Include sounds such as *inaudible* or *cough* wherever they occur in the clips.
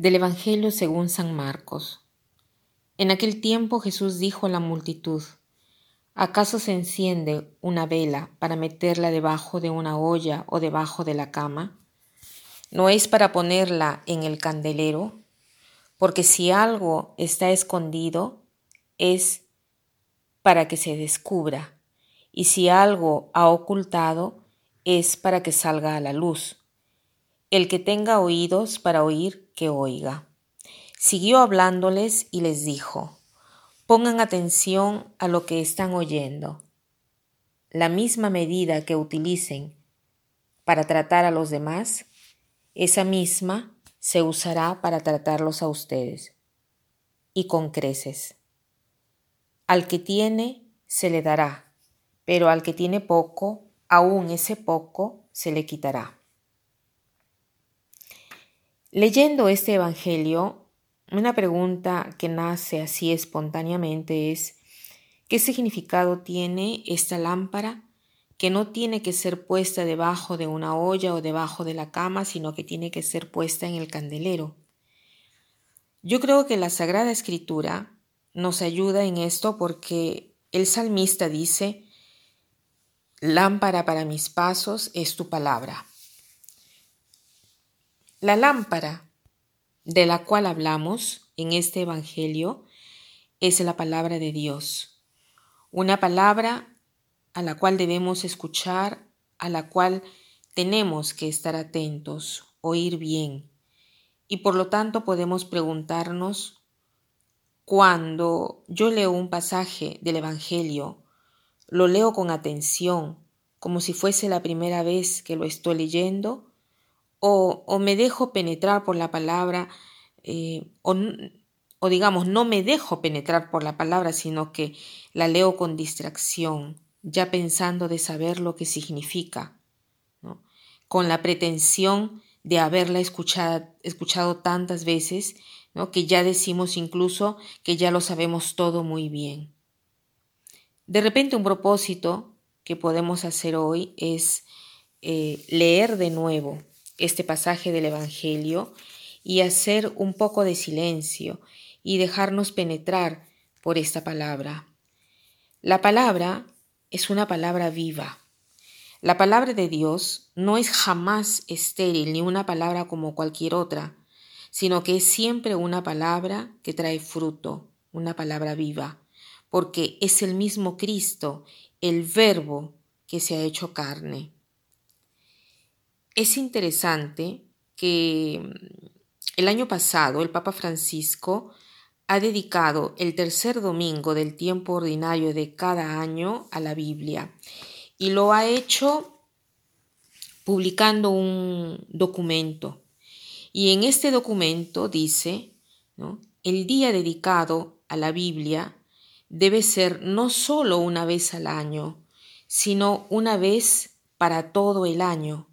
Del Evangelio según San Marcos. En aquel tiempo Jesús dijo a la multitud, ¿acaso se enciende una vela para meterla debajo de una olla o debajo de la cama? ¿No es para ponerla en el candelero? Porque si algo está escondido, es para que se descubra, y si algo ha ocultado, es para que salga a la luz. El que tenga oídos para oír, que oiga. Siguió hablándoles y les dijo, pongan atención a lo que están oyendo. La misma medida que utilicen para tratar a los demás, esa misma se usará para tratarlos a ustedes. Y con creces. Al que tiene, se le dará, pero al que tiene poco, aún ese poco se le quitará. Leyendo este Evangelio, una pregunta que nace así espontáneamente es, ¿qué significado tiene esta lámpara que no tiene que ser puesta debajo de una olla o debajo de la cama, sino que tiene que ser puesta en el candelero? Yo creo que la Sagrada Escritura nos ayuda en esto porque el salmista dice, lámpara para mis pasos es tu palabra. La lámpara de la cual hablamos en este Evangelio es la palabra de Dios, una palabra a la cual debemos escuchar, a la cual tenemos que estar atentos, oír bien. Y por lo tanto podemos preguntarnos, cuando yo leo un pasaje del Evangelio, lo leo con atención, como si fuese la primera vez que lo estoy leyendo, o, me dejo penetrar por la palabra, eh, o, digamos, no me dejo penetrar por la palabra, sino que la leo con distracción, ya pensando de saber lo que significa, con la pretensión de haberla escuchado, escuchado tantas veces, que ya decimos incluso que ya lo sabemos todo muy bien. De repente un propósito que podemos hacer hoy es eh, leer de nuevo este pasaje del Evangelio y hacer un poco de silencio y dejarnos penetrar por esta palabra. La palabra es una palabra viva. La palabra de Dios no es jamás estéril ni una palabra como cualquier otra, sino que es siempre una palabra que trae fruto, una palabra viva, porque es el mismo Cristo, el verbo que se ha hecho carne. Es interesante que mm, el año pasado el Papa Francisco ha dedicado el tercer domingo del tiempo ordinario de cada año a la Biblia y lo ha hecho publicando un documento. Y en este documento dice, el día dedicado a la Biblia debe ser no solo una vez al año, sino una vez para todo el año,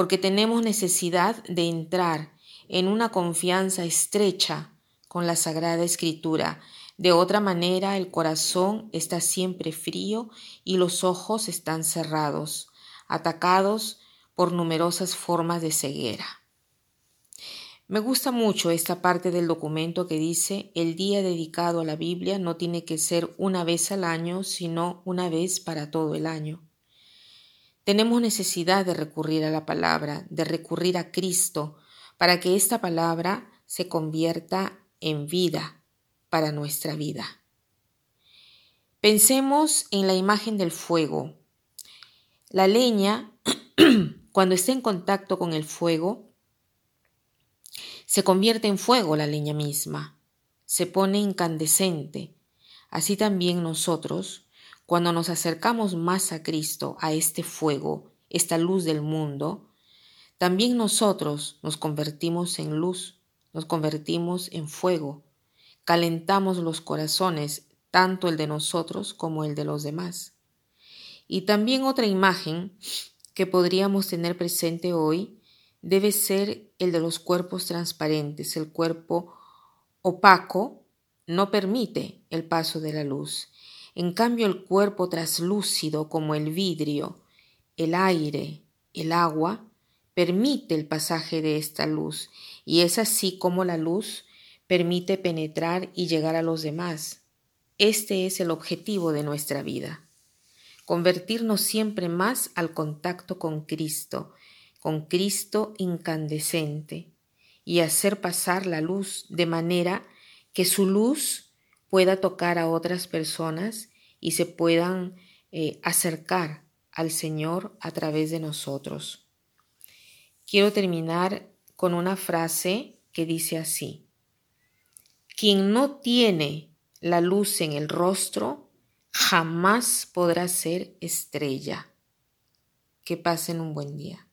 porque tenemos necesidad de entrar en una confianza estrecha con la Sagrada Escritura. De otra manera el corazón está siempre frío y los ojos están cerrados, atacados por numerosas formas de ceguera. Me gusta mucho esta parte del documento que dice el día dedicado a la Biblia no tiene que ser una vez al año, sino una vez para todo el año. Tenemos necesidad de recurrir a la palabra, de recurrir a Cristo, para que esta palabra se convierta en vida para nuestra vida. Pensemos en la imagen del fuego. La leña, *clears throat* cuando está en contacto con el fuego, se convierte en fuego la leña misma, se pone incandescente. Así también nosotros, cuando nos acercamos más a Cristo, a este fuego, esta luz del mundo, también nosotros nos convertimos en luz, nos convertimos en fuego, calentamos los corazones, tanto el de nosotros como el de los demás. Y también otra imagen que podríamos tener presente hoy debe ser el de los cuerpos transparentes. El cuerpo opaco no permite el paso de la luz. En cambio, el cuerpo traslúcido como el vidrio, el aire, el agua, permite el pasaje de esta luz y es así como la luz permite penetrar y llegar a los demás. Este es el objetivo de nuestra vida. Convertirnos siempre más al contacto con Cristo, con Cristo incandescente, y hacer pasar la luz de manera que su luz pueda tocar a otras personas y se puedan eh, acercar al Señor a través de nosotros. Quiero terminar con una frase que dice así, quien no tiene la luz en el rostro jamás podrá ser estrella. Que pasen un buen día.